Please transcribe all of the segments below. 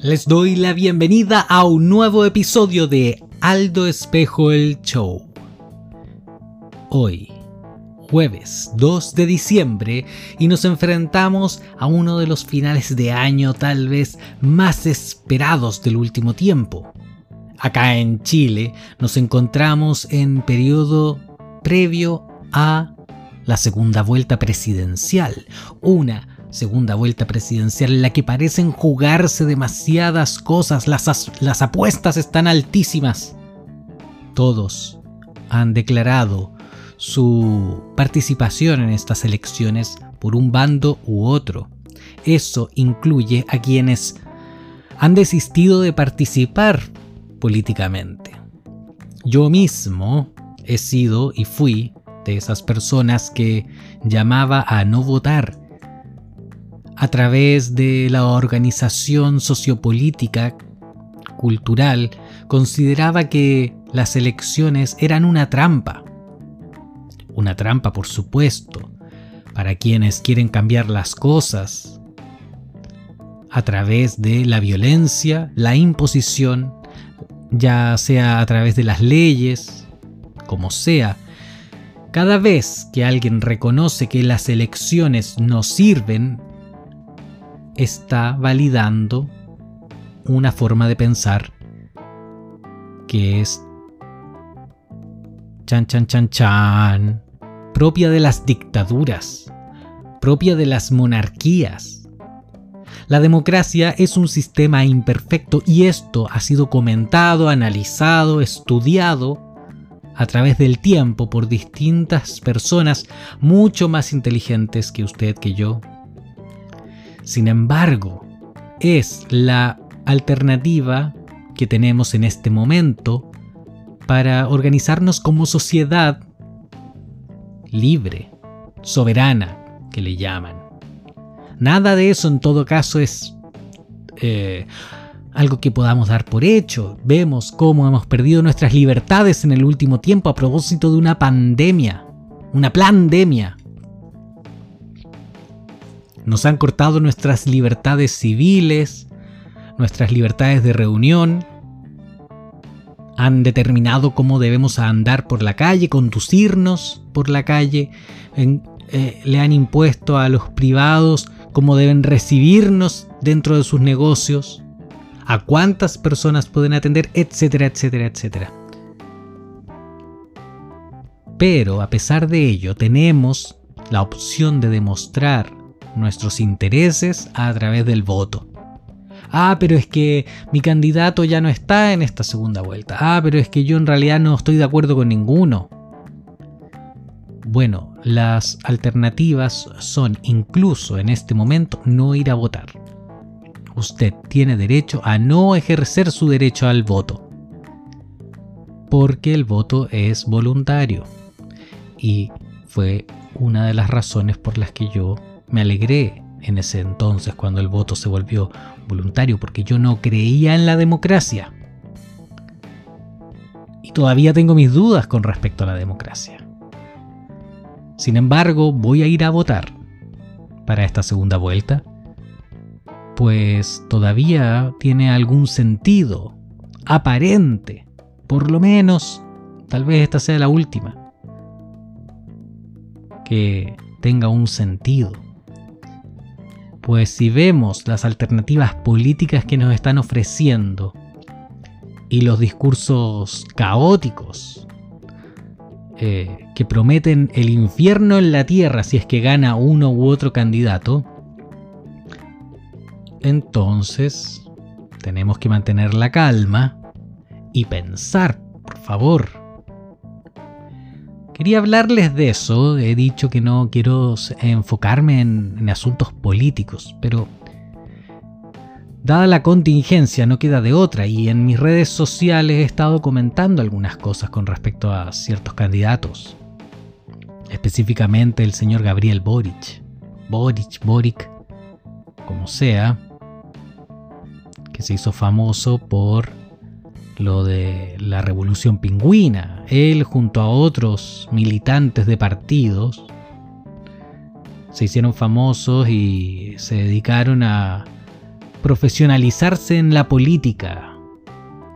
Les doy la bienvenida a un nuevo episodio de Aldo Espejo el Show. Hoy, jueves 2 de diciembre, y nos enfrentamos a uno de los finales de año tal vez más esperados del último tiempo. Acá en Chile nos encontramos en periodo previo a la segunda vuelta presidencial, una segunda vuelta presidencial en la que parecen jugarse demasiadas cosas, las, las apuestas están altísimas. Todos han declarado su participación en estas elecciones por un bando u otro. Eso incluye a quienes han desistido de participar políticamente. Yo mismo he sido y fui de esas personas que llamaba a no votar a través de la organización sociopolítica, cultural, consideraba que las elecciones eran una trampa. Una trampa, por supuesto, para quienes quieren cambiar las cosas a través de la violencia, la imposición, ya sea a través de las leyes, como sea. Cada vez que alguien reconoce que las elecciones no sirven, está validando una forma de pensar que es chan chan chan chan propia de las dictaduras, propia de las monarquías. La democracia es un sistema imperfecto y esto ha sido comentado, analizado, estudiado a través del tiempo por distintas personas mucho más inteligentes que usted, que yo, sin embargo, es la alternativa que tenemos en este momento para organizarnos como sociedad libre, soberana, que le llaman. Nada de eso en todo caso es eh, algo que podamos dar por hecho. Vemos cómo hemos perdido nuestras libertades en el último tiempo a propósito de una pandemia, una pandemia. Nos han cortado nuestras libertades civiles, nuestras libertades de reunión. Han determinado cómo debemos andar por la calle, conducirnos por la calle. Eh, le han impuesto a los privados cómo deben recibirnos dentro de sus negocios, a cuántas personas pueden atender, etcétera, etcétera, etcétera. Pero a pesar de ello, tenemos la opción de demostrar nuestros intereses a través del voto. Ah, pero es que mi candidato ya no está en esta segunda vuelta. Ah, pero es que yo en realidad no estoy de acuerdo con ninguno. Bueno, las alternativas son incluso en este momento no ir a votar. Usted tiene derecho a no ejercer su derecho al voto. Porque el voto es voluntario. Y fue una de las razones por las que yo me alegré en ese entonces cuando el voto se volvió voluntario porque yo no creía en la democracia. Y todavía tengo mis dudas con respecto a la democracia. Sin embargo, voy a ir a votar para esta segunda vuelta, pues todavía tiene algún sentido aparente, por lo menos, tal vez esta sea la última, que tenga un sentido pues si vemos las alternativas políticas que nos están ofreciendo y los discursos caóticos eh, que prometen el infierno en la tierra si es que gana uno u otro candidato, entonces tenemos que mantener la calma y pensar, por favor, Quería hablarles de eso, he dicho que no quiero enfocarme en, asuntos políticos, pero dada la contingencia no queda de otra y en mis redes sociales he estado comentando algunas cosas con respecto a ciertos candidatos, específicamente el señor Gabriel Boric, Boric, Boric, como sea, que se hizo famoso por lo de la revolución pingüina. Él junto a otros militantes de partidos se hicieron famosos y se dedicaron a, profesionalizarse en la política.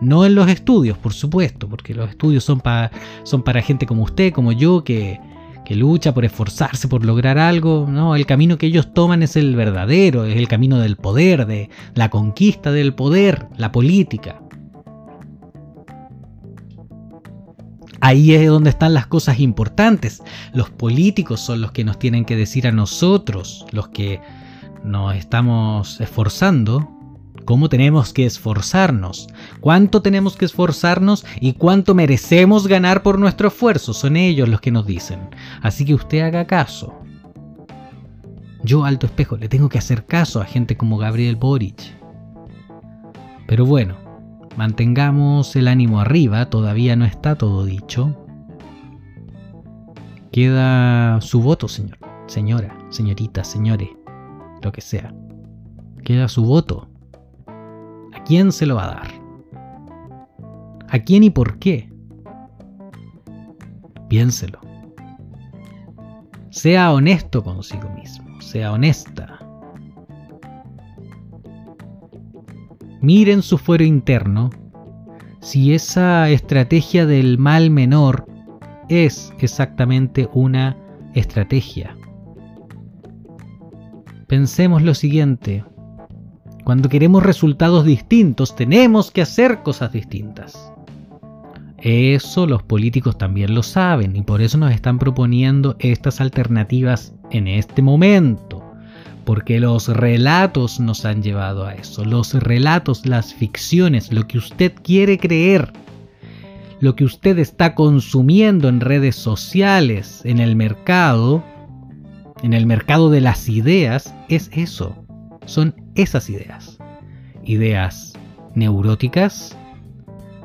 No en los estudios, por supuesto, porque los estudios son, son para gente como usted, como yo, que, que lucha por esforzarse, por lograr algo. No, el camino que ellos toman es el verdadero, es el camino del poder, de la conquista del poder, la política. Ahí es donde están las cosas importantes. Los políticos son los que nos tienen que decir a nosotros, los que nos estamos esforzando, cómo tenemos que esforzarnos, cuánto tenemos que esforzarnos y cuánto merecemos ganar por nuestro esfuerzo. Son ellos los que nos dicen. Así que usted haga caso. Yo, Alto Espejo, le tengo que hacer caso a gente como Gabriel Boric. Pero bueno, Mantengamos el ánimo arriba, todavía no está todo dicho. Queda su voto, señor, señora, señorita, señore, lo que sea. Queda su voto. ¿A quién se lo va a dar? ¿A quién y por qué? Piénselo. Sea honesto consigo mismo, sea honesta. Miren su fuero interno si esa estrategia del mal menor es exactamente una estrategia. Pensemos lo siguiente, cuando queremos resultados distintos tenemos que hacer cosas distintas. Eso los políticos también lo saben y por eso nos están proponiendo estas alternativas en este momento porque los relatos nos han llevado a eso. Los relatos, las ficciones, lo que usted quiere creer, lo que usted está consumiendo en redes sociales, en el mercado, en el mercado de las ideas, es eso. Son esas ideas. Ideas neuróticas,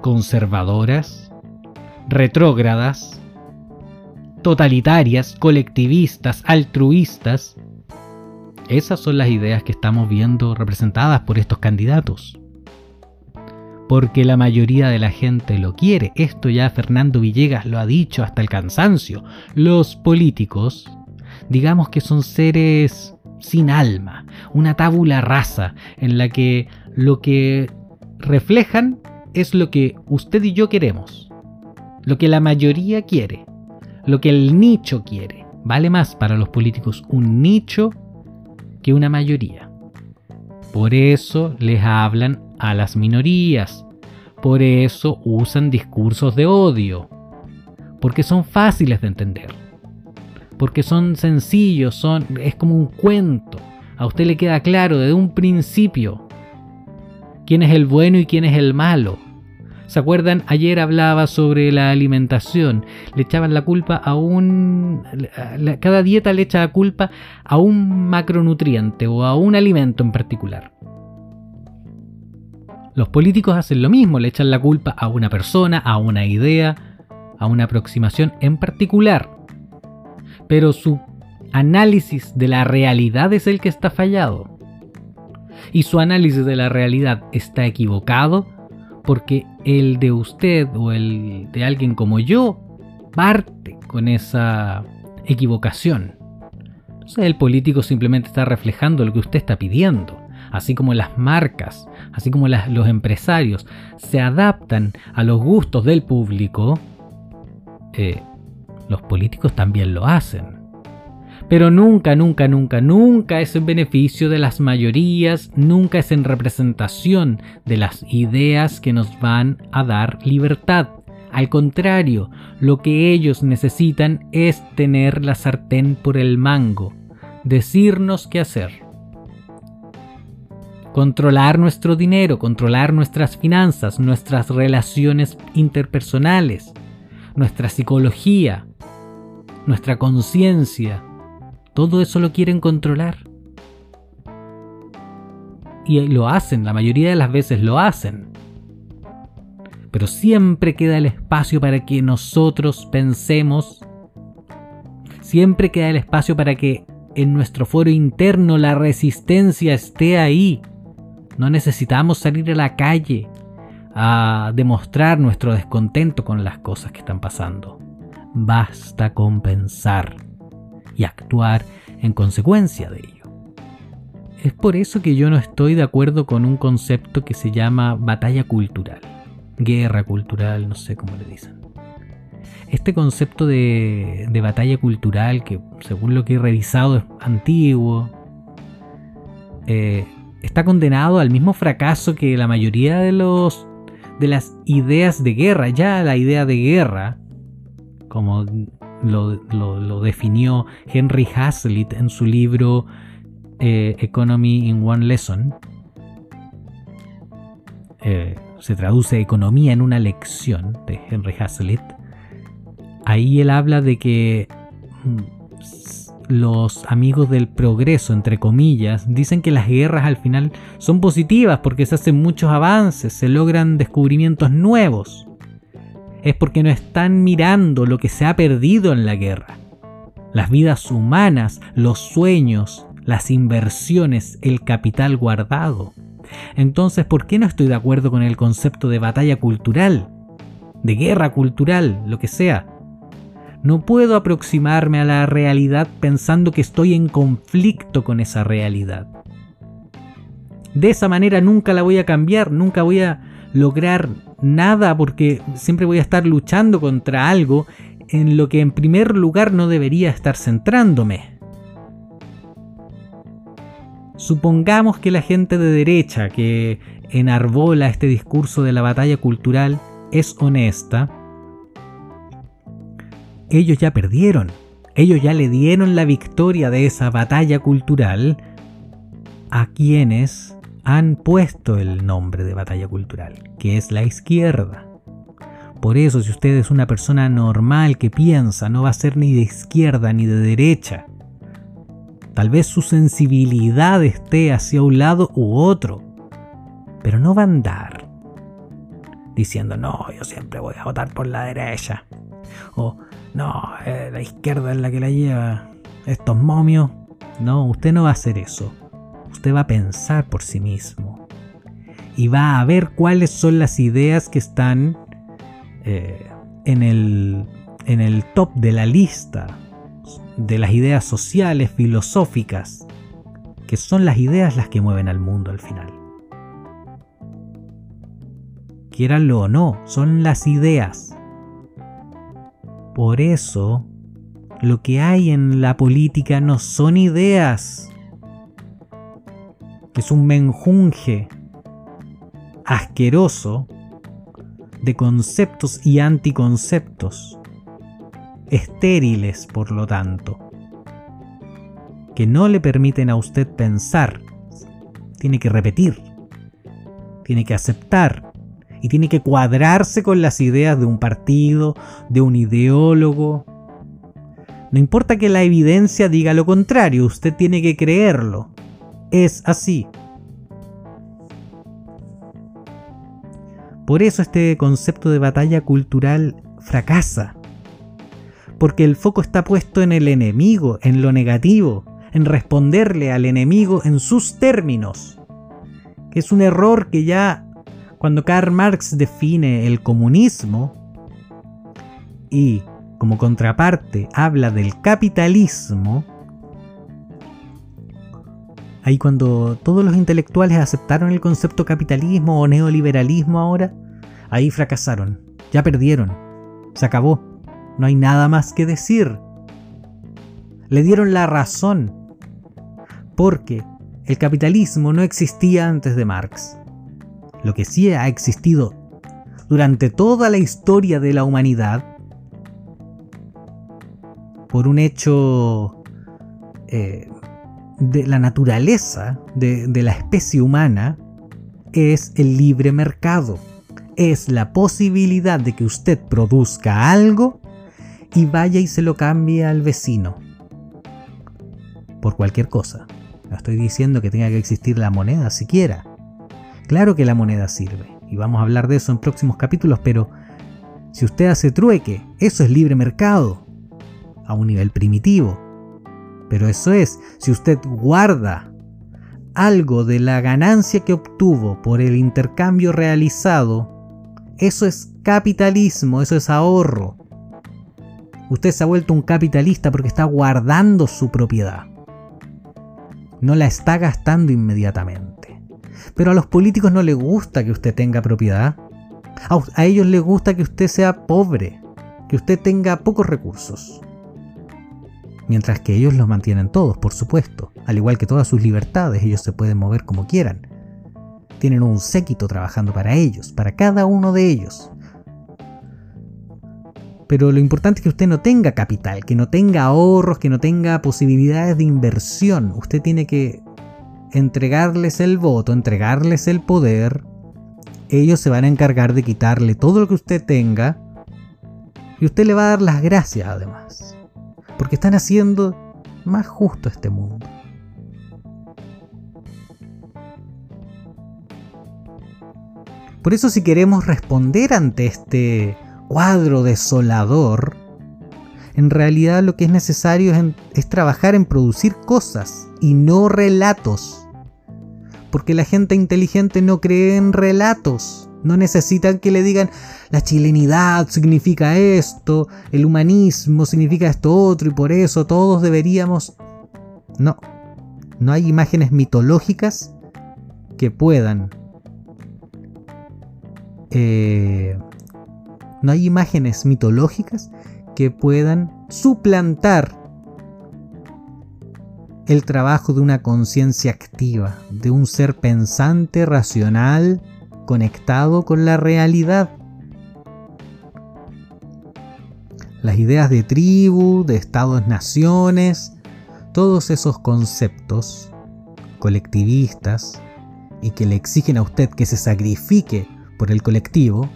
conservadoras, retrógradas, totalitarias, colectivistas, altruistas, esas son las ideas que estamos viendo representadas por estos candidatos. Porque la mayoría de la gente lo quiere. Esto ya Fernando Villegas lo ha dicho hasta el cansancio. Los políticos, digamos que son seres sin alma, una tábula rasa en la que lo que reflejan es lo que usted y yo queremos, lo que la mayoría quiere, lo que el nicho quiere. Vale más para los políticos un nicho que una mayoría. Por eso les hablan a las minorías. Por eso usan discursos de odio. Porque son fáciles de entender. Porque son sencillos, son, es como un cuento. A usted le queda claro desde un principio quién es el bueno y quién es el malo. ¿Se acuerdan? Ayer hablaba sobre la alimentación. Le echaban la culpa a un... Cada dieta le echa la culpa a un macronutriente o a un alimento en particular. Los políticos hacen lo mismo, le echan la culpa a una persona, a una idea, a una aproximación en particular. Pero su análisis de la realidad es el que está fallado. Y su análisis de la realidad está equivocado porque el de usted o el de alguien como yo parte con esa equivocación. el político simplemente está reflejando lo que usted está pidiendo, así como las marcas, así como los empresarios se adaptan a los gustos del público, eh, los políticos también lo hacen pero nunca, nunca, nunca, nunca es en beneficio de las mayorías, nunca es en representación de las ideas que nos van a dar libertad. Al contrario, lo que ellos necesitan es tener la sartén por el mango, decirnos qué hacer. Controlar nuestro dinero, controlar nuestras finanzas, nuestras relaciones interpersonales, nuestra psicología, nuestra conciencia, todo eso lo quieren controlar. Y lo hacen, la mayoría de las veces lo hacen. Pero siempre queda el espacio para que nosotros pensemos. Siempre queda el espacio para que en nuestro foro interno la resistencia esté ahí. No necesitamos salir a la calle a demostrar nuestro descontento con las cosas que están pasando. Basta con pensar y actuar en consecuencia de ello. Es por eso que yo no estoy de acuerdo con un concepto que se llama batalla cultural, guerra cultural, no sé cómo le dicen. Este concepto de, batalla cultural, que según lo que he revisado es antiguo, eh, está condenado al mismo fracaso que la mayoría de los de las ideas de guerra. Ya la idea de guerra, como lo, definió Henry Hazlitt en su libro eh, Economy in One Lesson, eh, se traduce economía en una lección de Henry Hazlitt. Ahí él habla de que mm, los amigos del progreso, entre comillas, dicen que las guerras al final son positivas porque se hacen muchos avances, se logran descubrimientos nuevos. Es porque no están mirando lo que se ha perdido en la guerra. Las vidas humanas, los sueños, las inversiones, el capital guardado. Entonces, ¿por qué no estoy de acuerdo con el concepto de batalla cultural? De guerra cultural, lo que sea no puedo aproximarme a la realidad pensando que estoy en conflicto con esa realidad. De esa manera nunca la voy a cambiar, nunca voy a lograr nada porque siempre voy a estar luchando contra algo en lo que en primer lugar no debería estar centrándome. Supongamos que la gente de derecha que enarbola este discurso de la batalla cultural es honesta, ellos ya perdieron. Ellos ya le dieron la victoria de esa batalla cultural a quienes han puesto el nombre de batalla cultural, que es la izquierda. Por eso, si usted es una persona normal que piensa, no va a ser ni de izquierda ni de derecha. Tal vez su sensibilidad esté hacia un lado u otro, pero no va a andar diciendo, no, yo siempre voy a votar por la derecha. O no, eh, la izquierda es la que la lleva, estos momios. No, usted no va a hacer eso. Usted va a pensar por sí mismo. Y va a ver cuáles son las ideas que están eh, en, el, en el top de la lista de las ideas sociales, filosóficas, que son las ideas las que mueven al mundo al final. Quieranlo o no, son las ideas. Por eso, lo que hay en la política no son ideas. Es un menjunje asqueroso de conceptos y anticonceptos, estériles por lo tanto, que no le permiten a usted pensar. Tiene que repetir, tiene que aceptar, y tiene que cuadrarse con las ideas de un partido, de un ideólogo. No importa que la evidencia diga lo contrario, usted tiene que creerlo. Es así. Por eso este concepto de batalla cultural fracasa. Porque el foco está puesto en el enemigo, en lo negativo, en responderle al enemigo en sus términos. Es un error que ya cuando Karl Marx define el comunismo y como contraparte habla del capitalismo, ahí cuando todos los intelectuales aceptaron el concepto capitalismo o neoliberalismo ahora, ahí fracasaron, ya perdieron, se acabó, no hay nada más que decir. Le dieron la razón, porque el capitalismo no existía antes de Marx. Lo que sí ha existido durante toda la historia de la humanidad, por un hecho eh, de la naturaleza de, la especie humana, es el libre mercado. Es la posibilidad de que usted produzca algo y vaya y se lo cambie al vecino. Por cualquier cosa. No estoy diciendo que tenga que existir la moneda siquiera. Claro que la moneda sirve, y vamos a hablar de eso en próximos capítulos, pero si usted hace trueque, eso es libre mercado, a un nivel primitivo. Pero eso es, si usted guarda algo de la ganancia que obtuvo por el intercambio realizado, eso es capitalismo, eso es ahorro. Usted se ha vuelto un capitalista porque está guardando su propiedad. no la está gastando inmediatamente. Pero a los políticos no les gusta que usted tenga propiedad. A, ellos les gusta que usted sea pobre, que usted tenga pocos recursos. Mientras que ellos los mantienen todos, por supuesto. Al igual que todas sus libertades, ellos se pueden mover como quieran. Tienen un séquito trabajando para ellos, para cada uno de ellos. Pero lo importante es que usted no tenga capital, que no tenga ahorros, que no tenga posibilidades de inversión. Usted tiene que entregarles el voto, entregarles el poder. Ellos se van a encargar de quitarle todo lo que usted tenga. Y usted le va a dar las gracias además. Porque están haciendo más justo este mundo. Por eso si queremos responder ante este cuadro desolador, en realidad lo que es necesario es, trabajar en producir cosas y no relatos. Porque la gente inteligente no cree en relatos. No necesitan que le digan la chilenidad significa esto, el humanismo significa esto otro y por eso todos deberíamos... No, no hay imágenes mitológicas que puedan eh, no hay imágenes mitológicas que puedan suplantar el trabajo de una conciencia activa, de un ser pensante, racional, conectado con la realidad. Las ideas de tribu, de estados-naciones, todos esos conceptos colectivistas y que le exigen a usted que se sacrifique por el colectivo,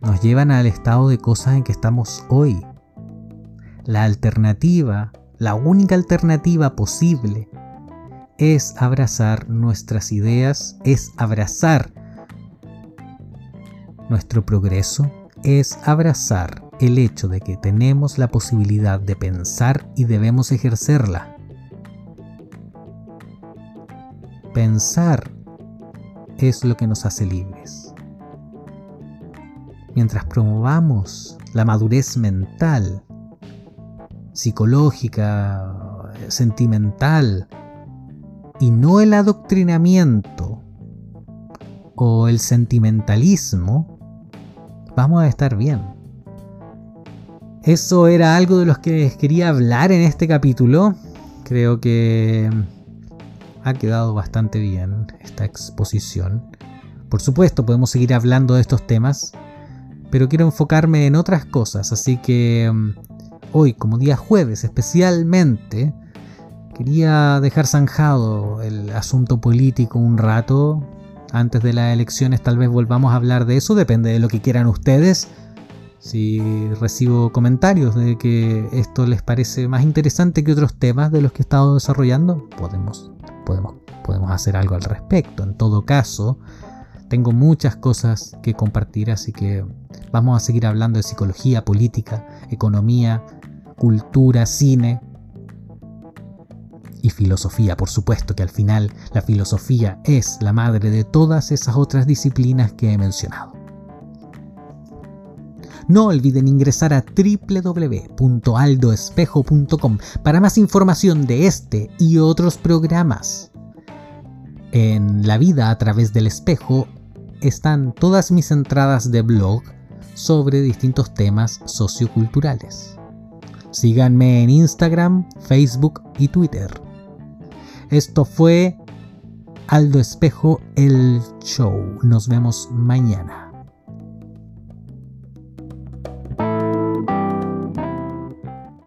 nos llevan al estado de cosas en que estamos hoy. La alternativa, la única alternativa posible, es abrazar nuestras ideas, es abrazar nuestro progreso, es abrazar el hecho de que tenemos la posibilidad de pensar y debemos ejercerla. Pensar es lo que nos hace libres mientras promovamos la madurez mental, psicológica, sentimental, y no el adoctrinamiento o el sentimentalismo, vamos a estar bien. Eso era algo de los que les quería hablar en este capítulo. Creo que ha quedado bastante bien esta exposición. Por supuesto, podemos seguir hablando de estos temas pero quiero enfocarme en otras cosas, así que mm, hoy, como día jueves especialmente, quería dejar zanjado el asunto político un rato. Antes de las elecciones tal vez volvamos a hablar de eso, depende de lo que quieran ustedes. Si recibo comentarios de que esto les parece más interesante que otros temas de los que he estado desarrollando, podemos, podemos, podemos hacer algo al respecto. En todo caso, tengo muchas cosas que compartir, así que vamos a seguir hablando de psicología, política, economía, cultura, cine filosofía. Por supuesto que al final la filosofía es la madre de todas esas otras disciplinas que he mencionado. No olviden ingresar a www.aldoespejo.com para más información de este y otros programas. En La vida a través del espejo están todas mis entradas de blog sobre distintos temas socioculturales. Síganme en Instagram, Facebook y Twitter. Esto fue Aldo Espejo, el show. Nos vemos mañana.